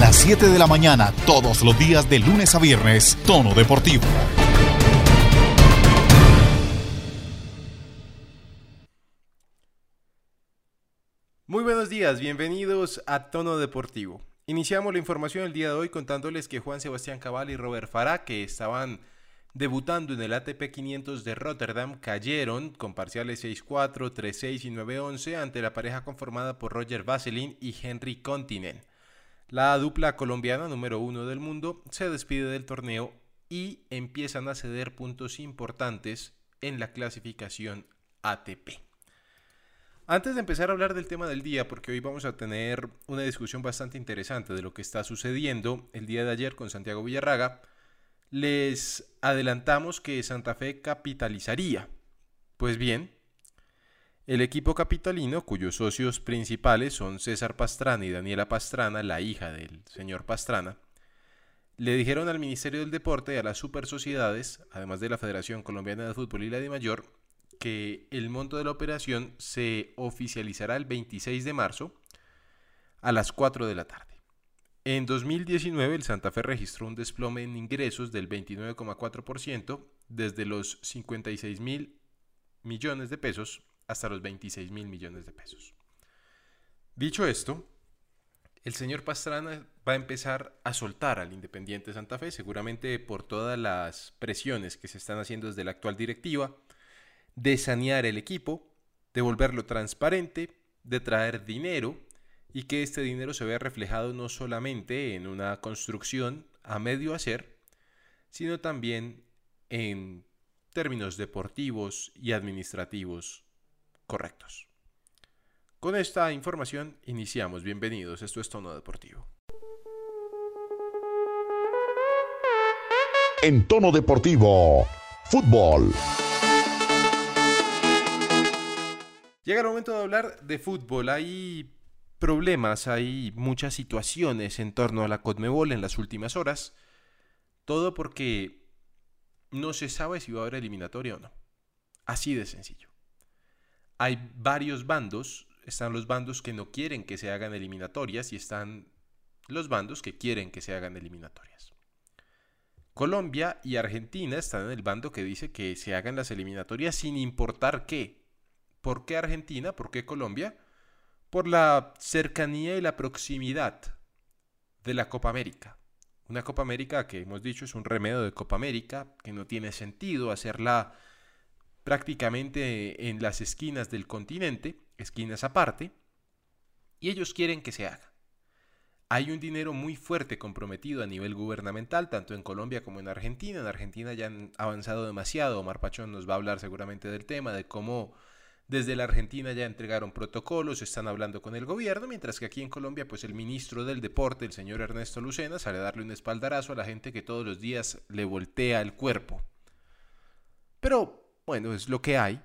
las 7 de la mañana, todos los días de lunes a viernes, Tono Deportivo. Muy buenos días, bienvenidos a Tono Deportivo. Iniciamos la información el día de hoy contándoles que Juan Sebastián Cabal y Robert Farah, que estaban debutando en el ATP 500 de Rotterdam, cayeron con parciales 6-4, 3-6 y 9-11 ante la pareja conformada por Roger Vaseline y Henry Continen. La dupla colombiana número uno del mundo se despide del torneo y empiezan a ceder puntos importantes en la clasificación ATP. Antes de empezar a hablar del tema del día, porque hoy vamos a tener una discusión bastante interesante de lo que está sucediendo el día de ayer con Santiago Villarraga, les adelantamos que Santa Fe capitalizaría. Pues bien, el equipo capitalino, cuyos socios principales son César Pastrana y Daniela Pastrana, la hija del señor Pastrana, le dijeron al Ministerio del Deporte y a las super sociedades, además de la Federación Colombiana de Fútbol y la de Mayor, que el monto de la operación se oficializará el 26 de marzo a las 4 de la tarde. En 2019 el Santa Fe registró un desplome en ingresos del 29,4% desde los 56 mil millones de pesos hasta los 26 mil millones de pesos. Dicho esto, el señor Pastrana va a empezar a soltar al Independiente Santa Fe, seguramente por todas las presiones que se están haciendo desde la actual directiva, de sanear el equipo, de volverlo transparente, de traer dinero y que este dinero se vea reflejado no solamente en una construcción a medio hacer, sino también en términos deportivos y administrativos correctos. Con esta información iniciamos. Bienvenidos, esto es Tono Deportivo. En Tono Deportivo, fútbol. Llega el momento de hablar de fútbol. Hay problemas, hay muchas situaciones en torno a la Conmebol en las últimas horas. Todo porque no se sabe si va a haber eliminatoria o no. Así de sencillo hay varios bandos. Están los bandos que no quieren que se hagan eliminatorias y están los bandos que quieren que se hagan eliminatorias. Colombia y Argentina están en el bando que dice que se hagan las eliminatorias sin importar qué. ¿Por qué Argentina? ¿Por qué Colombia? Por la cercanía y la proximidad de la Copa América. Una Copa América que hemos dicho es un remedio de Copa América, que no tiene sentido hacerla prácticamente en las esquinas del continente, esquinas aparte, y ellos quieren que se haga. Hay un dinero muy fuerte comprometido a nivel gubernamental, tanto en Colombia como en Argentina. En Argentina ya han avanzado demasiado. Omar Pachón nos va a hablar seguramente del tema, de cómo desde la Argentina ya entregaron protocolos, están hablando con el gobierno, mientras que aquí en Colombia, pues el ministro del Deporte, el señor Ernesto Lucena, sale a darle un espaldarazo a la gente que todos los días le voltea el cuerpo. Pero bueno, es lo que hay.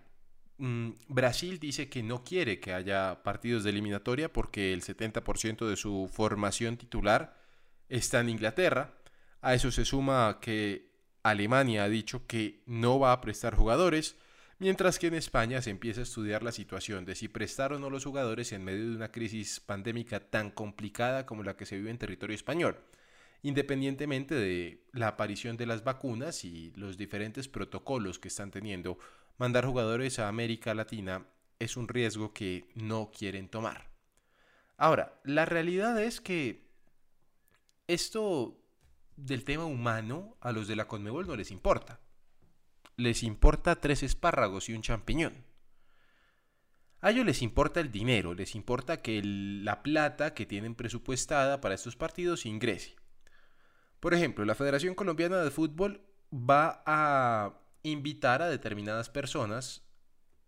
Mm, Brasil dice que no quiere que haya partidos de eliminatoria porque el 70% de su formación titular está en Inglaterra. A eso se suma que Alemania ha dicho que no va a prestar jugadores, mientras que en España se empieza a estudiar la situación de si prestar o no los jugadores en medio de una crisis pandémica tan complicada como la que se vive en territorio español independientemente de la aparición de las vacunas y los diferentes protocolos que están teniendo, mandar jugadores a América Latina es un riesgo que no quieren tomar. Ahora, la realidad es que esto del tema humano a los de la Conmebol no les importa. Les importa tres espárragos y un champiñón. A ellos les importa el dinero, les importa que la plata que tienen presupuestada para estos partidos ingrese. Por ejemplo, la Federación Colombiana de Fútbol va a invitar a determinadas personas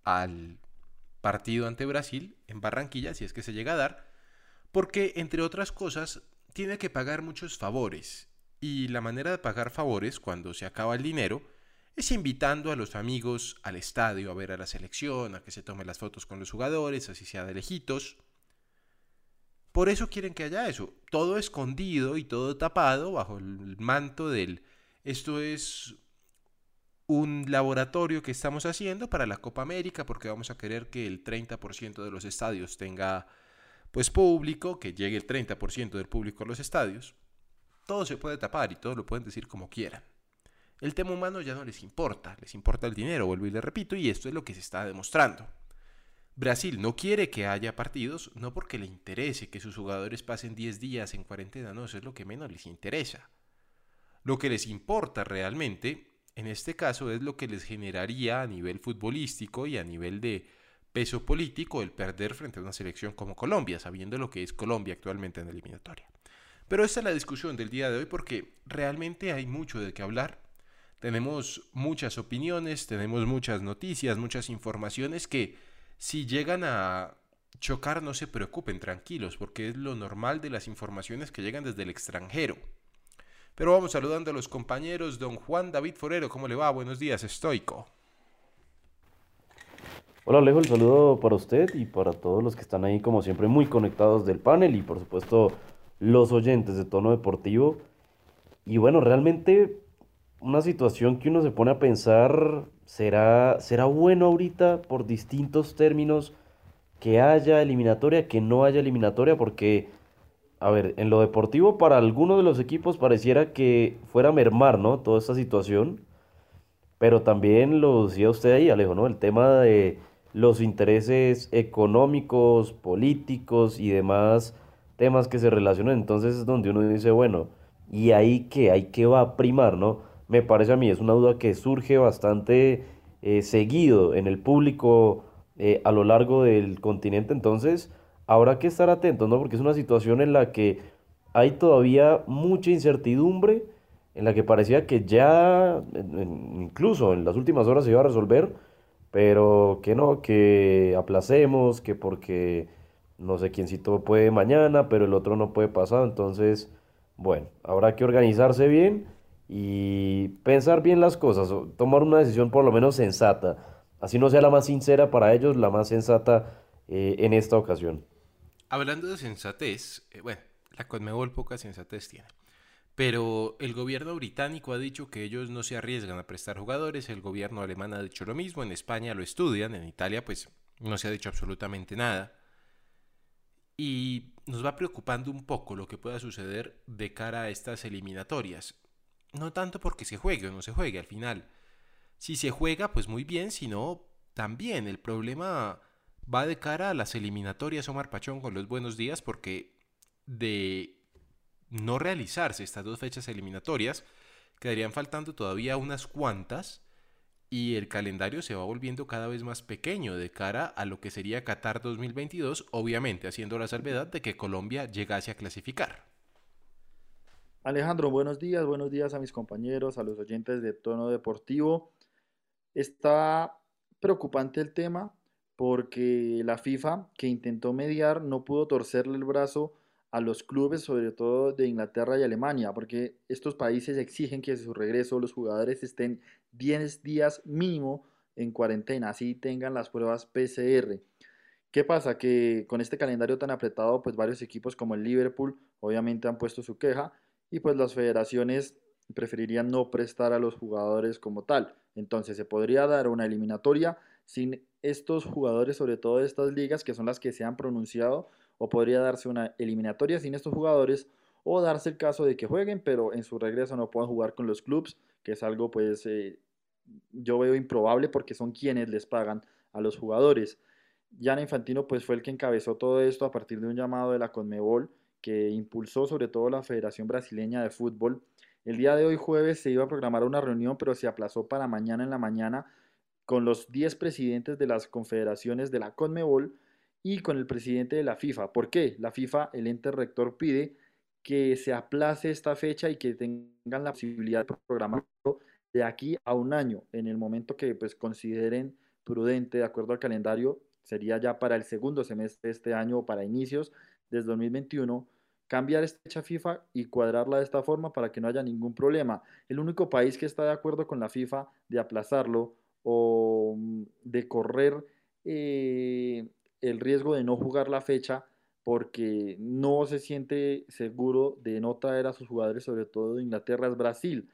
al partido ante Brasil en Barranquilla, si es que se llega a dar, porque, entre otras cosas, tiene que pagar muchos favores. Y la manera de pagar favores, cuando se acaba el dinero, es invitando a los amigos al estadio a ver a la selección, a que se tomen las fotos con los jugadores, así sea de lejitos. Por eso quieren que haya eso, todo escondido y todo tapado bajo el manto del esto es un laboratorio que estamos haciendo para la Copa América porque vamos a querer que el 30% de los estadios tenga pues público, que llegue el 30% del público a los estadios, todo se puede tapar y todo lo pueden decir como quieran. El tema humano ya no les importa, les importa el dinero, vuelvo y le repito, y esto es lo que se está demostrando. Brasil no quiere que haya partidos, no porque le interese que sus jugadores pasen 10 días en cuarentena, no, eso es lo que menos les interesa. Lo que les importa realmente, en este caso, es lo que les generaría a nivel futbolístico y a nivel de peso político el perder frente a una selección como Colombia, sabiendo lo que es Colombia actualmente en la eliminatoria. Pero esta es la discusión del día de hoy porque realmente hay mucho de qué hablar. Tenemos muchas opiniones, tenemos muchas noticias, muchas informaciones que si llegan a chocar no se preocupen, tranquilos, porque es lo normal de las informaciones que llegan desde el extranjero. Pero vamos saludando a los compañeros, don Juan David Forero, ¿cómo le va? Buenos días, estoico. Hola Alejo, el saludo para usted y para todos los que están ahí como siempre muy conectados del panel y por supuesto los oyentes de tono deportivo. Y bueno, realmente una situación que uno se pone a pensar, ¿será, será bueno ahorita por distintos términos que haya eliminatoria, que no haya eliminatoria? Porque, a ver, en lo deportivo para algunos de los equipos pareciera que fuera a mermar, ¿no? Toda esta situación. Pero también lo decía usted ahí, Alejo, ¿no? El tema de los intereses económicos, políticos y demás temas que se relacionan. Entonces es donde uno dice, bueno, ¿y ahí qué? ¿Ahí qué va a primar, no? Me parece a mí, es una duda que surge bastante eh, seguido en el público eh, a lo largo del continente, entonces habrá que estar atentos, ¿no? Porque es una situación en la que hay todavía mucha incertidumbre, en la que parecía que ya, incluso en las últimas horas se iba a resolver, pero que no, que aplacemos, que porque no sé quiéncito puede mañana, pero el otro no puede pasar, entonces, bueno, habrá que organizarse bien y pensar bien las cosas, tomar una decisión por lo menos sensata, así no sea la más sincera para ellos, la más sensata eh, en esta ocasión. Hablando de sensatez, eh, bueno, la Conmebol poca sensatez tiene. Pero el gobierno británico ha dicho que ellos no se arriesgan a prestar jugadores, el gobierno alemán ha dicho lo mismo, en España lo estudian, en Italia pues no se ha dicho absolutamente nada. Y nos va preocupando un poco lo que pueda suceder de cara a estas eliminatorias. No tanto porque se juegue o no se juegue al final. Si se juega, pues muy bien, si no, también. El problema va de cara a las eliminatorias, Omar Pachón, con los buenos días, porque de no realizarse estas dos fechas eliminatorias, quedarían faltando todavía unas cuantas y el calendario se va volviendo cada vez más pequeño de cara a lo que sería Qatar 2022, obviamente haciendo la salvedad de que Colombia llegase a clasificar. Alejandro, buenos días, buenos días a mis compañeros, a los oyentes de Tono Deportivo. Está preocupante el tema porque la FIFA, que intentó mediar, no pudo torcerle el brazo a los clubes, sobre todo de Inglaterra y Alemania, porque estos países exigen que a su regreso los jugadores estén 10 días mínimo en cuarentena, así tengan las pruebas PCR. ¿Qué pasa? Que con este calendario tan apretado, pues varios equipos como el Liverpool obviamente han puesto su queja y pues las federaciones preferirían no prestar a los jugadores como tal. Entonces se podría dar una eliminatoria sin estos jugadores, sobre todo de estas ligas que son las que se han pronunciado, o podría darse una eliminatoria sin estos jugadores, o darse el caso de que jueguen, pero en su regreso no puedan jugar con los clubes, que es algo pues eh, yo veo improbable porque son quienes les pagan a los jugadores. Jan Infantino pues fue el que encabezó todo esto a partir de un llamado de la Conmebol que impulsó sobre todo la Federación Brasileña de Fútbol. El día de hoy jueves se iba a programar una reunión, pero se aplazó para mañana en la mañana con los 10 presidentes de las confederaciones de la CONMEBOL y con el presidente de la FIFA. ¿Por qué? La FIFA, el ente rector, pide que se aplace esta fecha y que tengan la posibilidad de programarlo de aquí a un año, en el momento que pues, consideren prudente, de acuerdo al calendario, sería ya para el segundo semestre de este año o para inicios desde 2021, cambiar esta fecha FIFA y cuadrarla de esta forma para que no haya ningún problema. El único país que está de acuerdo con la FIFA de aplazarlo o mm, de correr eh, el riesgo de no jugar la fecha porque no se siente seguro de no traer a sus jugadores, sobre todo de Inglaterra, es Brasil.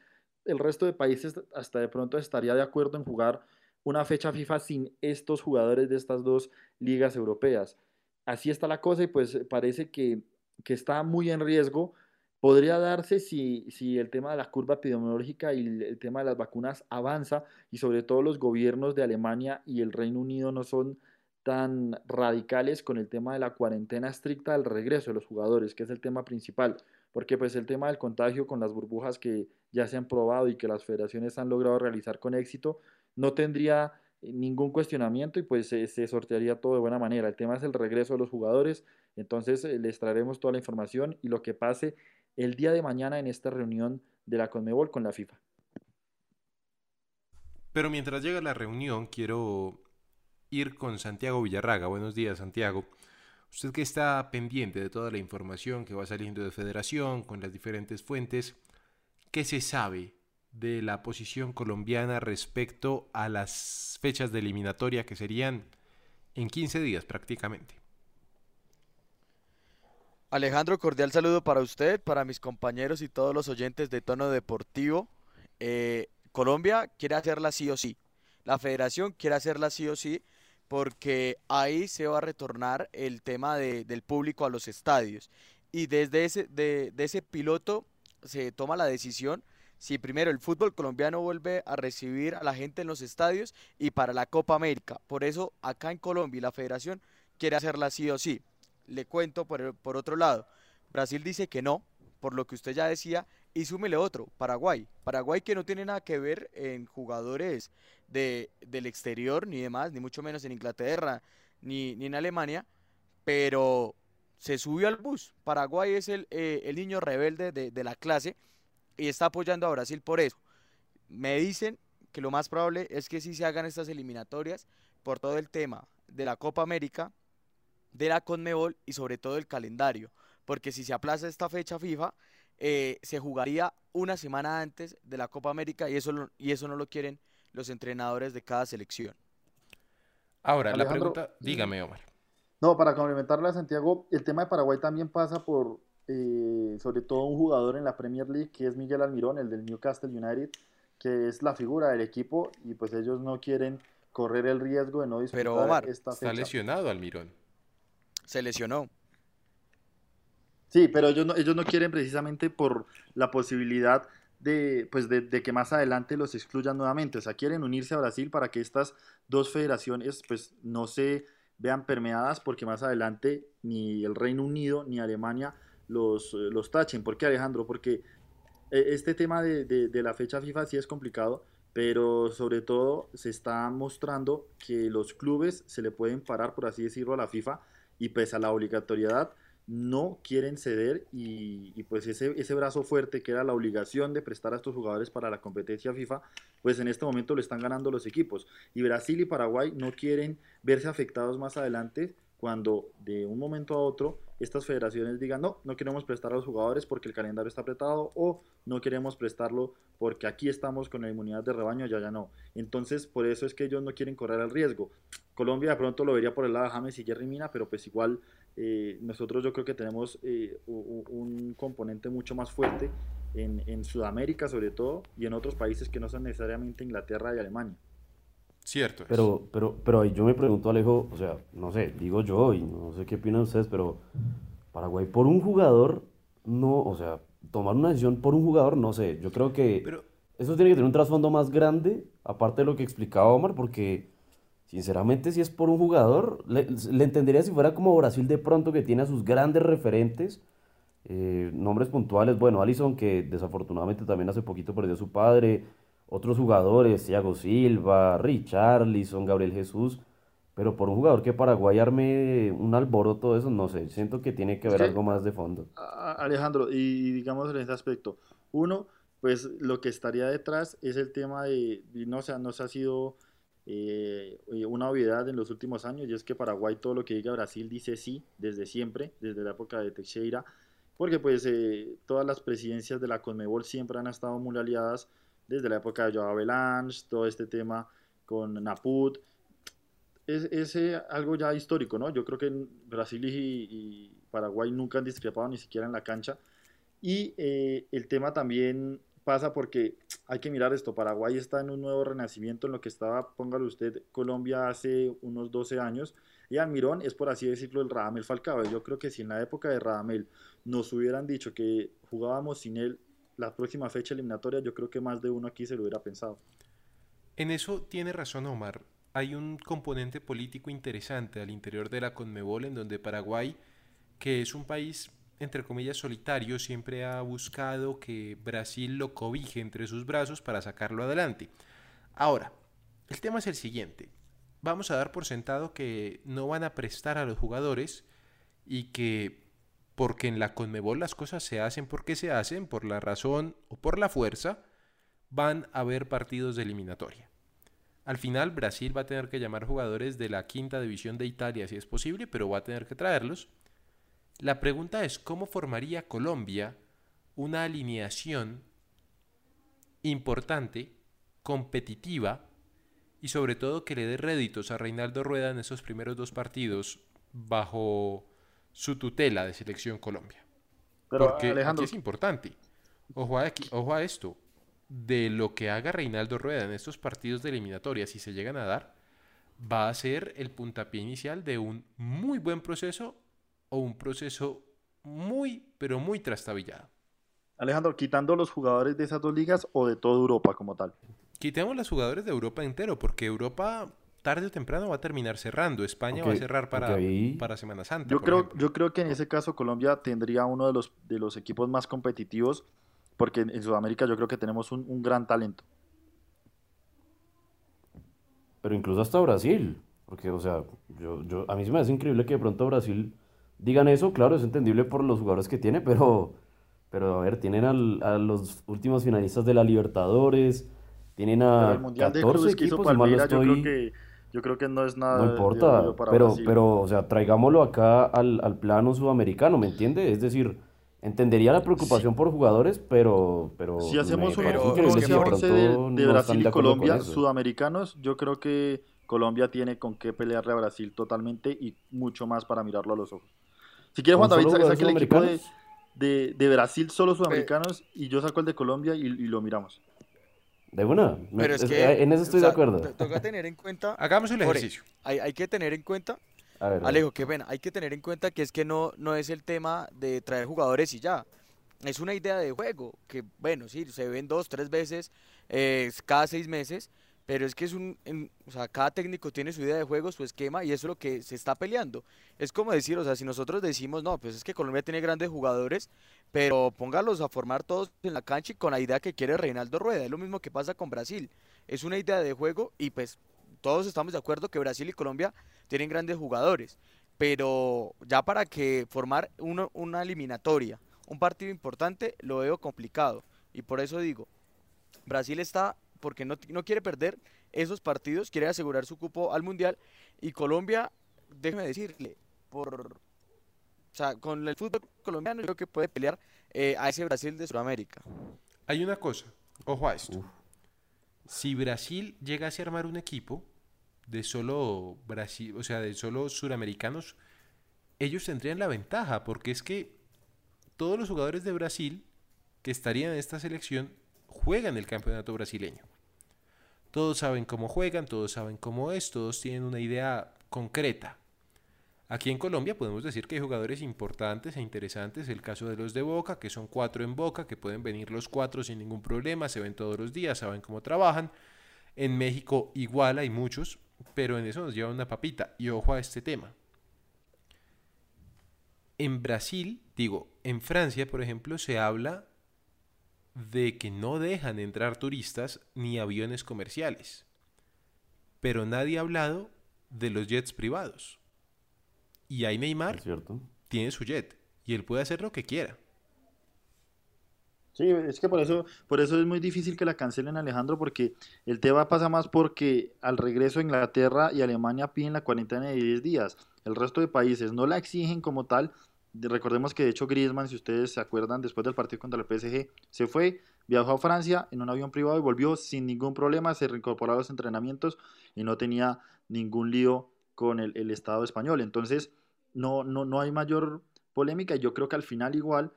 El resto de países hasta de pronto estaría de acuerdo en jugar una fecha FIFA sin estos jugadores de estas dos ligas europeas. así está la cosa y pues parece que, que está muy en riesgo. Podría darse si, si el tema de la curva epidemiológica y el, tema de las vacunas avanza y sobre todo los gobiernos de Alemania y el Reino Unido no son tan radicales con el tema de la cuarentena estricta del regreso de los jugadores, que es el tema principal, porque pues el tema del contagio con las burbujas que ya se han probado y que las federaciones han logrado realizar con éxito, no tendría ningún cuestionamiento y pues se, se sortearía todo de buena manera. El tema es el regreso de los jugadores, entonces eh, les traeremos toda la información y lo que pase el día de mañana en esta reunión de la Conmebol con la FIFA. Pero mientras llega la reunión, quiero ir con Santiago Villarraga. Buenos días, Santiago. Usted que está pendiente de toda la información que va saliendo de Federación, con las diferentes fuentes, ¿qué se sabe de la posición colombiana respecto a las fechas de eliminatoria que serían en 15 días prácticamente? Alejandro, cordial saludo para usted, para mis compañeros y todos los oyentes de Tono Deportivo. Eh, Colombia quiere hacerla sí o sí. La federación quiere hacerla sí o sí porque ahí se va a retornar el tema de, del público a los estadios. Y desde ese, de, de ese piloto se toma la decisión si primero el fútbol colombiano vuelve a recibir a la gente en los estadios y para la Copa América. Por eso acá en Colombia la federación quiere hacerla sí o sí. Le cuento por, por otro lado, Brasil dice que no, por lo que usted ya decía, y súmele otro, Paraguay. Paraguay que no tiene nada que ver en jugadores de, del exterior ni demás, ni mucho menos en Inglaterra, ni, ni en Alemania, pero se subió al bus. Paraguay es el, eh, el niño rebelde de, de la clase y está apoyando a Brasil por eso. Me dicen que lo más probable es que sí se hagan estas eliminatorias por todo el tema de la Copa América, de la Conmebol y sobre todo el calendario, porque si se aplaza esta fecha FIFA, eh, se jugaría una semana antes de la Copa América y eso, y eso no lo quieren los entrenadores de cada selección. Ahora, la pregunta, dígame, Omar. No, para complementarle a Santiago, el tema de Paraguay también pasa por, eh, sobre todo, un jugador en la Premier League, que es Miguel Almirón, el del Newcastle United, que es la figura del equipo, y pues ellos no quieren correr el riesgo de no disputar Pero Omar, esta Está fecha. lesionado Almirón. Se lesionó. Sí, pero ellos no, ellos no quieren precisamente por la posibilidad de, pues de, de que más adelante los excluyan nuevamente. O sea, quieren unirse a Brasil para que estas dos federaciones pues no se vean permeadas porque más adelante ni el Reino Unido ni Alemania los, eh, los tachen. ¿Por qué, Alejandro? Porque eh, este tema de, de- la fecha FIFA sí es complicado, pero sobre todo se está mostrando que los clubes se le pueden parar, por así decirlo, a la FIFA y pese a la obligatoriedad no quieren ceder y, y pues ese, ese brazo fuerte que era la obligación de prestar a estos jugadores para la competencia FIFA, pues en este momento lo están ganando los equipos. Y Brasil y Paraguay no quieren verse afectados más adelante cuando de un momento a otro estas federaciones digan, no, no queremos prestar a los jugadores porque el calendario está apretado o no queremos prestarlo porque aquí estamos con la inmunidad de rebaño, ya ya no. Entonces, por eso es que ellos no quieren correr el riesgo. Colombia de pronto lo vería por el lado de James y Jerry Mina, pero pues igual eh, nosotros yo creo que tenemos eh, un componente mucho más fuerte en, en Sudamérica sobre todo y en otros países que no son necesariamente Inglaterra y Alemania. Cierto. es. Pero, pero, pero ahí yo me pregunto, Alejo, o sea, no sé, digo yo y no sé qué opinan ustedes, pero Paraguay por un jugador, no, o sea, tomar una decisión por un jugador, no sé, yo creo que Pero, eso tiene que tener un trasfondo más grande, aparte de lo que explicaba Omar, porque sinceramente si es por un jugador, le, le entendería si fuera como Brasil de pronto que tiene a sus grandes referentes, eh, nombres puntuales, bueno, Alisson que desafortunadamente también hace poquito perdió a su padre, otros jugadores, Thiago Silva, Richarlison, Gabriel Jesús, pero por un jugador que Paraguay arme un alboroto de eso, no sé, siento que tiene que haber que- algo más de fondo. Alejandro, y digamos en ese aspecto, uno, pues lo que estaría detrás es el tema de, no no se ha sido eh, una obviedad en los últimos años, y es que Paraguay todo lo que diga Brasil dice sí desde siempre, desde la época de Teixeira, porque pues eh, todas las presidencias de la Conmebol siempre han estado muy aliadas desde la época de Joao Avalanche, todo este tema con Naput, es, es eh, algo ya histórico, ¿no? Yo creo que Brasil y, y Paraguay nunca han discrepado ni siquiera en la cancha. Y eh, el tema también pasa porque hay que mirar esto, Paraguay está en un nuevo renacimiento en lo que estaba, póngalo usted, Colombia hace unos 12 años, y Almirón es por así decirlo el Radamel Falcao. Yo creo que si en la época de Radamel nos hubieran dicho que jugábamos sin él la próxima fecha eliminatoria, yo creo que más de uno aquí se lo hubiera pensado. En eso tiene razón Omar. Hay un componente político interesante al interior de la Conmebol en donde Paraguay, que es un país entre comillas solitario, siempre ha buscado que Brasil lo cobije entre sus brazos para sacarlo adelante. Ahora, el tema es el siguiente vamos a dar por sentado que no van a prestar a los jugadores y que porque en la Conmebol las cosas se hacen porque se hacen, por la razón o por la fuerza, van a haber partidos de eliminatoria. Al final Brasil va a tener que llamar jugadores de la quinta división de Italia si es posible, pero va a tener que traerlos. La pregunta es cómo formaría Colombia una alineación importante, competitiva, y sobre todo que le dé réditos a Reinaldo Rueda en esos primeros dos partidos bajo su tutela de Selección Colombia. Pero, Porque aquí es importante. Ojo a, ojo a esto. De lo que haga Reinaldo Rueda en estos partidos de eliminatoria, si se llegan a dar, va a ser el puntapié inicial de un muy buen proceso o un proceso muy, pero muy trastabillado. Alejandro, quitando los jugadores de esas dos ligas o de toda Europa como tal. Quitemos los jugadores de Europa entero, porque Europa tarde o temprano va a terminar cerrando. España va a cerrar para, para Semana Santa. Yo creo, yo creo que en ese caso Colombia tendría uno de los, de los equipos más competitivos, porque en Sudamérica yo creo que tenemos un, gran talento. Pero incluso hasta Brasil, porque, o sea, yo, yo, a mí se me hace increíble que de pronto Brasil digan eso, claro, es entendible por los jugadores que tiene, pero, pero a ver, tienen a los últimos finalistas de la Libertadores, tienen a 14 equipos, yo creo que yo creo que no es nada. No importa, pero, pero, o sea, traigámoslo acá al, al, plano sudamericano, ¿me entiende? Es decir, entendería la preocupación por jugadores, pero, pero. Si hacemos un 11 de, Brasil y Colombia, sudamericanos, yo creo que Colombia tiene con qué pelearle a Brasil totalmente y mucho más para mirarlo a los ojos. Si quieres, Juan David, saque el equipo de, de, Brasil solo sudamericanos y yo saco el de Colombia y lo miramos. De una. Pero es que, en eso estoy de acuerdo. Toca tener en cuenta. Hagamos el ejercicio. Hay, hay que tener en cuenta. Alejo, qué pena. Hay que tener en cuenta que es que no, no es el tema de traer jugadores y ya. Es una idea de juego. Que bueno, sí, se ven dos, tres veces eh, cada seis meses. Pero es que es un, o sea, cada técnico tiene su idea de juego, su esquema, y eso es lo que se está peleando. Es como decir, o sea, si nosotros decimos, no, pues es que Colombia tiene grandes jugadores, pero póngalos a formar todos en la cancha y con la idea que quiere Reinaldo Rueda. Es lo mismo que pasa con Brasil. Es una idea de juego y pues todos estamos de acuerdo que Brasil y Colombia tienen grandes jugadores. Pero ya para que formar una eliminatoria, un partido importante, lo veo complicado. Y por eso digo, Brasil está porque no, no quiere perder esos partidos, quiere asegurar su cupo al Mundial. Y Colombia, déjeme decirle, por, o sea, con el fútbol colombiano creo que puede pelear eh, a ese Brasil de Sudamérica. Hay una cosa, ojo a esto. Si Brasil llegase a armar un equipo de solo Brasil, o sea, de solo suramericanos, ellos tendrían la ventaja, porque es que todos los jugadores de Brasil que estarían en esta selección juegan el campeonato brasileño. Todos saben cómo juegan, todos saben cómo es, todos tienen una idea concreta. Aquí en Colombia podemos decir que hay jugadores importantes e interesantes, el caso de los de Boca, que son cuatro en Boca, que pueden venir los cuatro sin ningún problema, se ven todos los días, saben cómo trabajan. En México igual hay muchos, pero en eso nos lleva una papita. Y ojo a este tema. En Brasil, digo, en Francia, por ejemplo, se habla de que no dejan entrar turistas ni aviones comerciales. Pero nadie ha hablado de los jets privados. Y ahí Neymar tiene su jet y él puede hacer lo que quiera. Sí, es que por eso, por eso es muy difícil que la cancelen Alejandro, porque el tema pasa más porque al regreso a Inglaterra y Alemania piden la cuarentena de 10 días. El resto de países no la exigen como tal, Recordemos que de hecho Griezmann, si ustedes se acuerdan, después del partido contra el PSG, se fue, viajó a Francia en un avión privado y volvió sin ningún problema, se reincorporó a los entrenamientos y no tenía ningún lío con el, Estado español. Entonces, no, no, no hay mayor polémica y yo creo que al final igual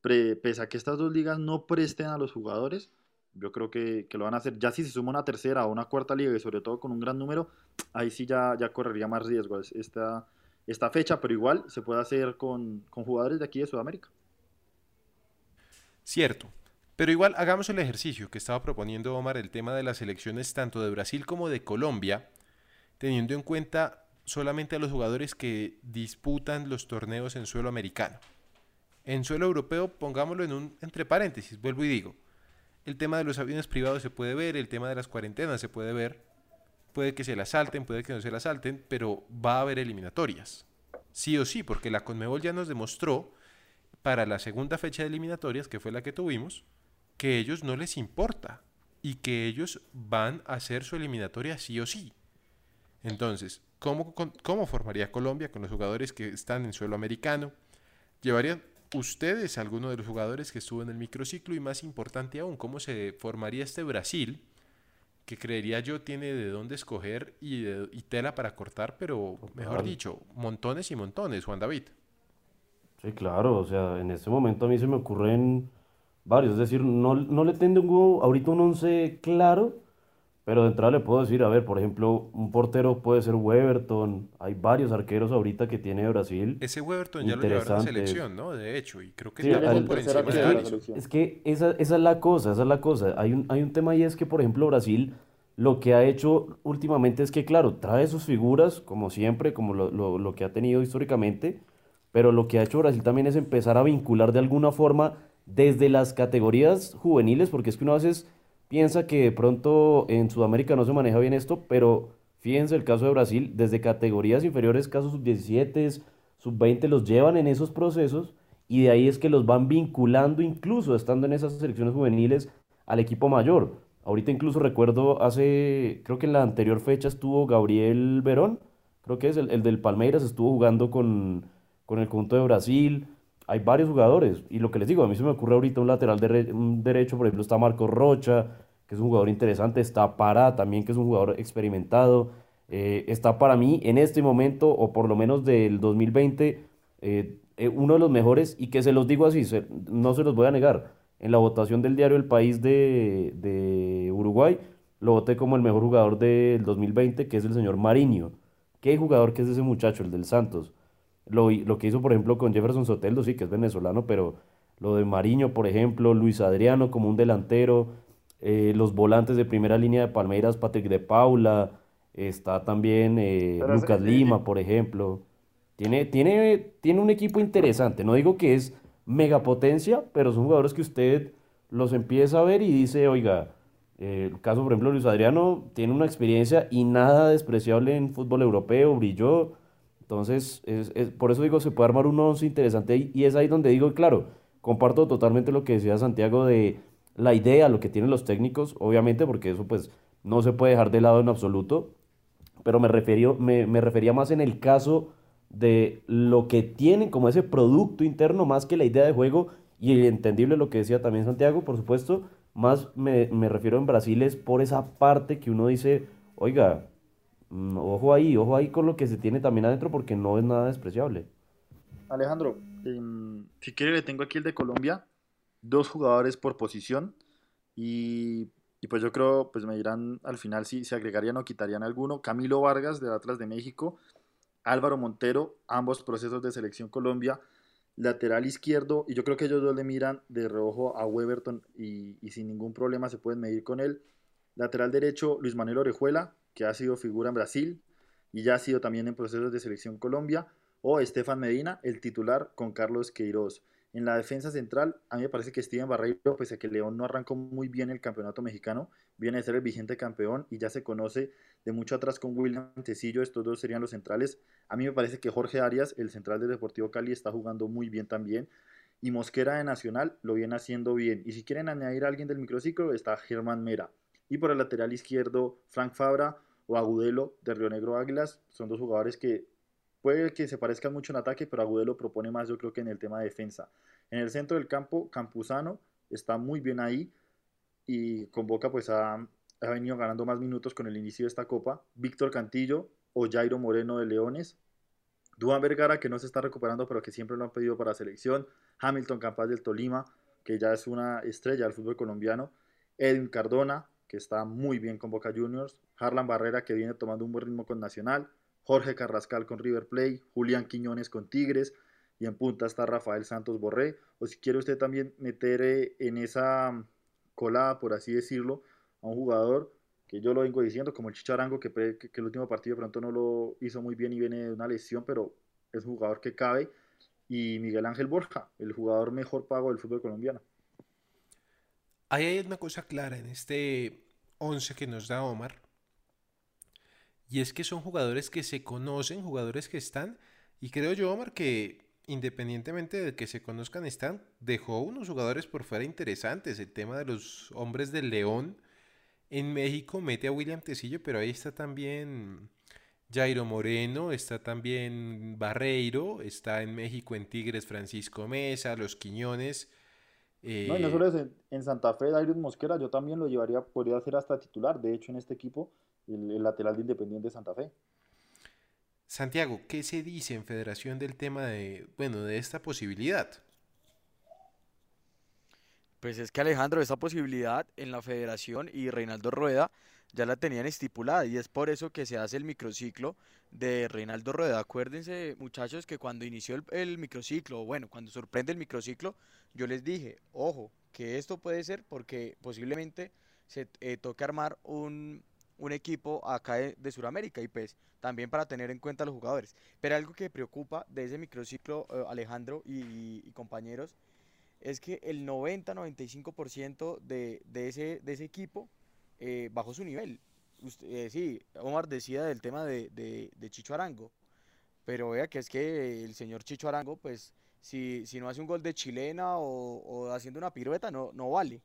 pese a que estas dos ligas no presten a los jugadores, yo creo que, lo van a hacer. Ya si se suma una tercera o una cuarta liga y sobre todo con un gran número, ahí sí ya, ya correría más riesgo esta, esta fecha, pero igual se puede hacer con, con jugadores de aquí de Sudamérica. Cierto, pero igual hagamos el ejercicio que estaba proponiendo Omar, el tema de las elecciones tanto de Brasil como de Colombia, teniendo en cuenta solamente a los jugadores que disputan los torneos en suelo americano. En suelo europeo, pongámoslo en un entre paréntesis, vuelvo y digo, el tema de los aviones privados se puede ver, el tema de las cuarentenas se puede ver, puede que se las salten, puede que no se las salten, pero va a haber eliminatorias. Sí o sí, porque la Conmebol ya nos demostró para la segunda fecha de eliminatorias, que fue la que tuvimos, que ellos no les importa y que ellos van a hacer su eliminatoria sí o sí. Entonces, ¿cómo, cómo formaría Colombia con los jugadores que están en suelo americano? ¿Llevarían ustedes alguno de los jugadores que estuvo en el microciclo? Y más importante aún, ¿cómo se formaría este Brasil? Que creería yo tiene de dónde escoger y, tela para cortar, pero mejor dicho, montones y montones, Juan David. Sí, claro, o sea, en este momento a mí se me ocurren varios, es decir, no, no le tengo ahorita un once claro, pero de entrada le puedo decir, a ver, por ejemplo, un portero puede ser Weberton. Hay varios arqueros ahorita que tiene Brasil. Ese Weberton ya lo llevaron a la selección, ¿no? De hecho, y creo que sí, por encima de Es que esa, esa, es la cosa, esa es la cosa. Hay un, hay un tema y es que, por ejemplo, Brasil lo que ha hecho últimamente es que, claro, trae sus figuras, como siempre, como lo, lo, lo que ha tenido históricamente, pero lo que ha hecho Brasil también es empezar a vincular de alguna forma desde las categorías juveniles, porque es que uno a veces piensa que de pronto en Sudamérica no se maneja bien esto, pero fíjense el caso de Brasil, desde categorías inferiores, casos sub-17, sub-20, los llevan en esos procesos y de ahí es que los van vinculando incluso estando en esas selecciones juveniles al equipo mayor. Ahorita incluso recuerdo hace, creo que en la anterior fecha estuvo Gabriel Verón, creo que es el, el del Palmeiras, estuvo jugando con, con el conjunto de Brasil hay varios jugadores. Y lo que les digo, a mí se me ocurre ahorita un lateral de derecho, por ejemplo, está Marco Rocha, que es un jugador interesante, está Pará también, que es un jugador experimentado. Eh, está para mí en este momento, o por lo menos del 2020, eh, eh, uno de los mejores, y que se los digo así, no se los voy a negar. En la votación del diario El País de, de Uruguay, lo voté como el mejor jugador del 2020, que es el señor Mariño. ¿Qué jugador que es ese muchacho, el del Santos? Lo, lo que hizo, por ejemplo, con Jefferson Soteldo, sí, que es venezolano, pero lo de Mariño, por ejemplo, Luis Adriano como un delantero, eh, los volantes de primera línea de Palmeiras, Patrick de Paula, está también eh, Lucas Lima, por ejemplo. Tiene, tiene, tiene un equipo interesante, no digo que es megapotencia, pero son jugadores que usted los empieza a ver y dice, oiga, eh, el caso, por ejemplo, Luis Adriano tiene una experiencia y nada despreciable en fútbol europeo, brilló entonces, es, por eso digo, se puede armar un once interesante y es ahí donde digo, claro, comparto totalmente lo que decía Santiago de la idea, lo que tienen los técnicos, obviamente, porque eso pues no se puede dejar de lado en absoluto, pero me, me, me refería más en el caso de lo que tienen como ese producto interno, más que la idea de juego y entendible lo que decía también Santiago, por supuesto, más me, me refiero en Brasil es por esa parte que uno dice, oiga, ojo ahí, ojo ahí con lo que se tiene también adentro porque no es nada despreciable. Alejandro, em, si quiere le tengo aquí el de Colombia, dos jugadores por posición y, pues yo creo, pues me dirán al final si se agregarían o quitarían alguno. Camilo Vargas del Atlas de México, Álvaro Montero, ambos procesos de selección Colombia, lateral izquierdo y yo creo que ellos dos le miran de reojo a Weberton y, y sin ningún problema se pueden medir con él. Lateral derecho, Luis Manuel Orejuela, que ha sido figura en Brasil y ya ha sido también en procesos de selección Colombia, o Estefan Medina, el titular con Carlos Queiroz. En la defensa central, a mí me parece que Steven Barreiro, pese a que León no arrancó muy bien el campeonato mexicano, viene a ser el vigente campeón y ya se conoce de mucho atrás con William Tecillo, estos dos serían los centrales. A mí me parece que Jorge Arias, el central del Deportivo Cali, está jugando muy bien también. Y Mosquera de Nacional lo viene haciendo bien. Y si quieren añadir a alguien del microciclo, está Germán Mera. Y por el lateral izquierdo, Frank Fabra o Agudelo de Río Negro Águilas. Son dos jugadores que puede que se parezcan mucho en ataque, pero Agudelo propone más yo creo que en el tema de defensa. En el centro del campo, Campuzano está muy bien ahí y con Boca pues ha, ha venido ganando más minutos con el inicio de esta copa. Víctor Cantillo o Jairo Moreno de Leones. Duan Vergara, que no se está recuperando, pero que siempre lo han pedido para selección. Hamilton Campas del Tolima, que ya es una estrella del fútbol colombiano. Edwin Cardona, que está muy bien con Boca Juniors. Harlan Barrera, que viene tomando un buen ritmo con Nacional. Jorge Carrascal con River Plate. Julián Quiñones con Tigres. Y en punta está Rafael Santos Borré. O si quiere usted también meter eh, en esa colada, por así decirlo, a un jugador que yo lo vengo diciendo, como el Chicharango, que, que, el último partido pronto no lo hizo muy bien y viene de una lesión, pero es un jugador que cabe. Y Miguel Ángel Borja, el jugador mejor pago del fútbol colombiano. Ahí hay una cosa clara en este 11 que nos da Omar. Y es que son jugadores que se conocen, jugadores que están. Y creo yo, Omar, que independientemente de que se conozcan, están, dejó unos jugadores por fuera interesantes. El tema de los hombres del León en México mete a William Tecillo, pero ahí está también Jairo Moreno, está también Barreiro, está en México en Tigres Francisco Mesa, Los Quiñones. No, y no solo es en, Santa Fe, Dairon Mosquera, yo también lo llevaría, podría ser hasta titular, de hecho en este equipo, el, lateral de Independiente Santa Fe. Santiago, ¿qué se dice en Federación del tema de, bueno, de esta posibilidad? Pues es que Alejandro, esa posibilidad en la federación y Reinaldo Rueda ya la tenían estipulada y es por eso que se hace el microciclo de Reinaldo Rueda. Acuérdense muchachos que cuando inició el, microciclo, o bueno, cuando sorprende el microciclo, yo les dije, ojo, que esto puede ser porque posiblemente se eh, toque armar un, equipo acá de, Sudamérica y pues también para tener en cuenta a los jugadores. Pero algo que preocupa de ese microciclo, eh, Alejandro y compañeros, es que el 90-95% de, de, ese, de ese equipo eh, bajó su nivel. Eh, sí, Omar decía del tema de, de, Chicho Arango, pero vea que es que el señor Chicho Arango, pues si, si no hace un gol de chilena o, haciendo una pirueta, no, no vale.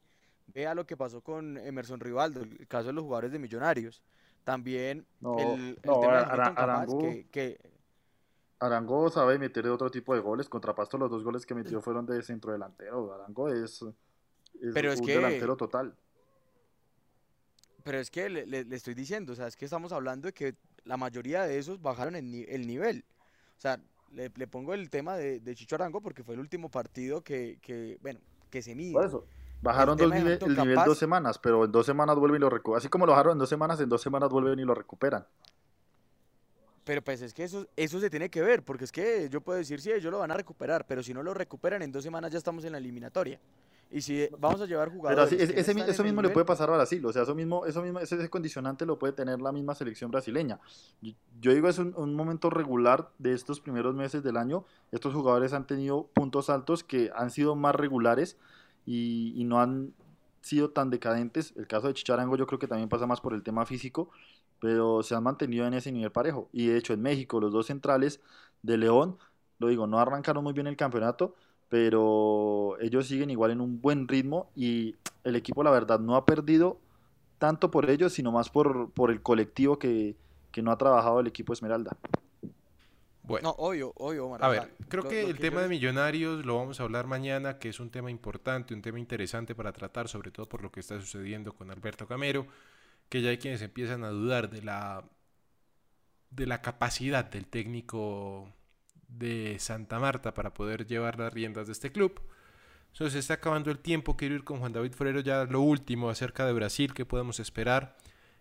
Vea lo que pasó con Emerson Rivaldo, el caso de los jugadores de Millonarios. También el, tema de Arango, que Arango sabe meter otro tipo de goles. Contra Pasto los dos goles que metió fueron de centro delantero. Arango es, pero es un que, delantero total. Pero es que le, estoy diciendo, o sea, es que estamos hablando de que la mayoría de esos bajaron el, el nivel. O sea, le, pongo el tema de, Chicho Arango porque fue el último partido que, que bueno, que se mide. Por eso. Bajaron dos el nivel dos semanas, pero en dos semanas vuelven y lo recuperan. Así como lo bajaron en dos semanas, en dos semanas vuelven y lo recuperan. Pero pues es que eso, eso se tiene que ver, porque es que yo puedo decir, sí, ellos lo van a recuperar, pero si no lo recuperan en dos semanas ya estamos en la eliminatoria. Y si vamos a llevar jugadores... Pero así, ese, eso mismo le puede pasar a Brasil, o sea, eso mismo, eso mismo, ese, condicionante lo puede tener la misma selección brasileña. Yo, digo, es un, momento regular de estos primeros meses del año, estos jugadores han tenido puntos altos que han sido más regulares y, y no han sido tan decadentes. El caso de Chicharango yo creo que también pasa más por el tema físico, pero se han mantenido en ese nivel parejo. Y de hecho en México los dos centrales de León, lo digo, no arrancaron muy bien el campeonato, pero ellos siguen igual en un buen ritmo y el equipo la verdad no ha perdido tanto por ellos, sino más por, por el colectivo que, no ha trabajado el equipo Esmeralda. Bueno, no, obvio, obvio, A ver, creo que el tema de millonarios lo vamos a hablar mañana, que es un tema importante, un tema interesante para tratar, sobre todo por lo que está sucediendo con Alberto Camero que ya hay quienes empiezan a dudar de la, de la capacidad del técnico de Santa Marta para poder llevar las riendas de este club. Entonces se está acabando el tiempo, quiero ir con Juan David Forero ya lo último acerca de Brasil, que podemos esperar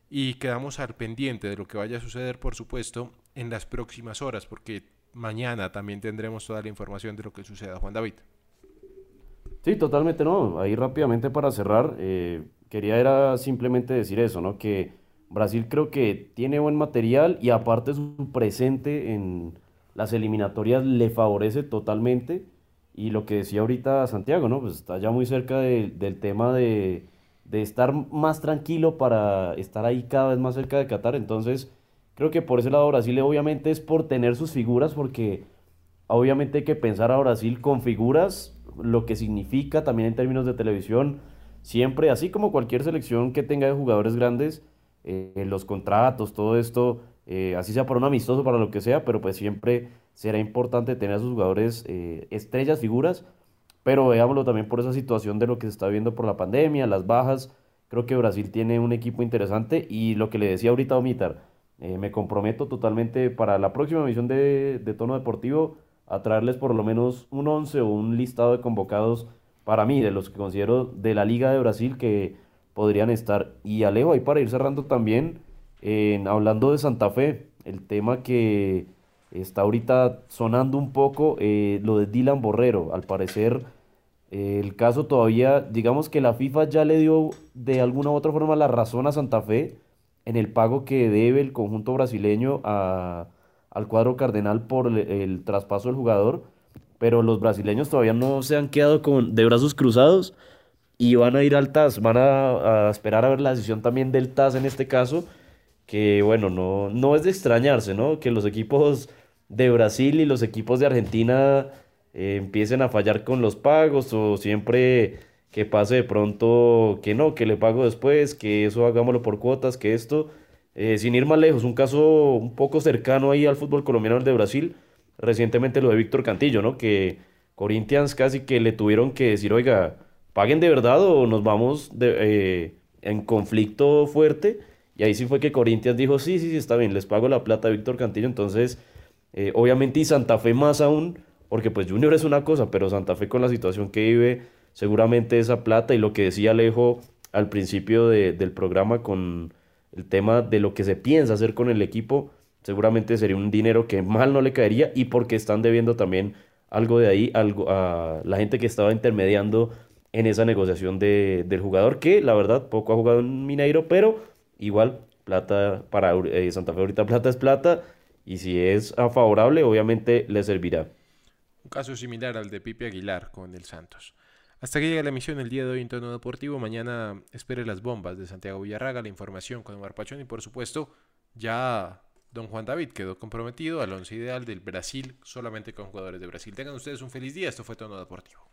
y quedamos al pendiente de lo que vaya a suceder, por supuesto, en las próximas horas, porque mañana también tendremos toda la información de lo que suceda, Juan David. Sí, totalmente no. Ahí rápidamente para cerrar, eh, quería era simplemente decir eso, ¿no? Que Brasil creo que tiene buen material y aparte su presente en las eliminatorias le favorece totalmente. Y lo que decía ahorita Santiago, ¿no? Pues está ya muy cerca del tema de, de estar más tranquilo para estar ahí cada vez más cerca de Qatar. Entonces, creo que por ese lado Brasil obviamente es por tener sus figuras, porque obviamente hay que pensar a Brasil con figuras, lo que significa también en términos de televisión, siempre, así como cualquier selección que tenga de jugadores grandes, eh, los contratos, todo esto, eh, así sea por un amistoso, para lo que sea, pero pues siempre será importante tener a sus jugadores eh, estrellas, figuras, pero veámoslo también por esa situación de lo que se está viendo por la pandemia, las bajas, creo que Brasil tiene un equipo interesante y lo que le decía ahorita a Omitar, eh, me comprometo totalmente para la próxima emisión de, de Tono Deportivo a traerles por lo menos un 11 o un listado de convocados para mí, de los que considero de la Liga de Brasil que podrían estar. Y Alejo, ahí para ir cerrando también, en, hablando de Santa Fe, el tema que está ahorita sonando un poco, eh, lo de Dylan Borrero, al parecer... eh, el caso todavía, digamos que la FIFA ya le dio de alguna u otra forma la razón a Santa Fe en el pago que debe el conjunto brasileño a, al cuadro cardenal por el traspaso del jugador, pero los brasileños todavía no se han quedado con, de brazos cruzados y van a ir al TAS, van a, esperar a ver la decisión también del TAS en este caso, que bueno, no, no es de extrañarse, ¿no? Que los equipos de Brasil y los equipos de Argentina eh, empiecen a fallar con los pagos o siempre que pase de pronto que no, que le pago después, que eso hagámoslo por cuotas, que esto, eh, sin ir más lejos, un caso un poco cercano ahí al fútbol colombiano de Brasil, recientemente lo de Víctor Cantillo, ¿no? Que Corinthians casi que le tuvieron que decir, oiga, paguen de verdad o nos vamos de, eh, en conflicto fuerte. Y ahí sí fue que Corinthians dijo, sí, sí, sí, está bien, les pago la plata a Víctor Cantillo. Entonces, eh, obviamente, y Santa Fe más aún, porque pues Junior es una cosa, pero Santa Fe con la situación que vive, seguramente esa plata y lo que decía Alejo al principio de- del programa con el tema de lo que se piensa hacer con el equipo, seguramente sería un dinero que mal no le caería y porque están debiendo también algo de ahí algo, a la gente que estaba intermediando en esa negociación de, del jugador, que la verdad poco ha jugado en Mineiro, pero igual plata para eh, Santa Fe ahorita plata es plata y si es favorable obviamente le servirá. Un caso similar al de Pipe Aguilar con el Santos. Hasta que llega la emisión el día de hoy en tono deportivo. Mañana espere las bombas de Santiago Villarraga, la información con Omar Pachón y por supuesto ya don Juan David quedó comprometido al once ideal del Brasil solamente con jugadores de Brasil. Tengan ustedes un feliz día. Esto fue tono deportivo.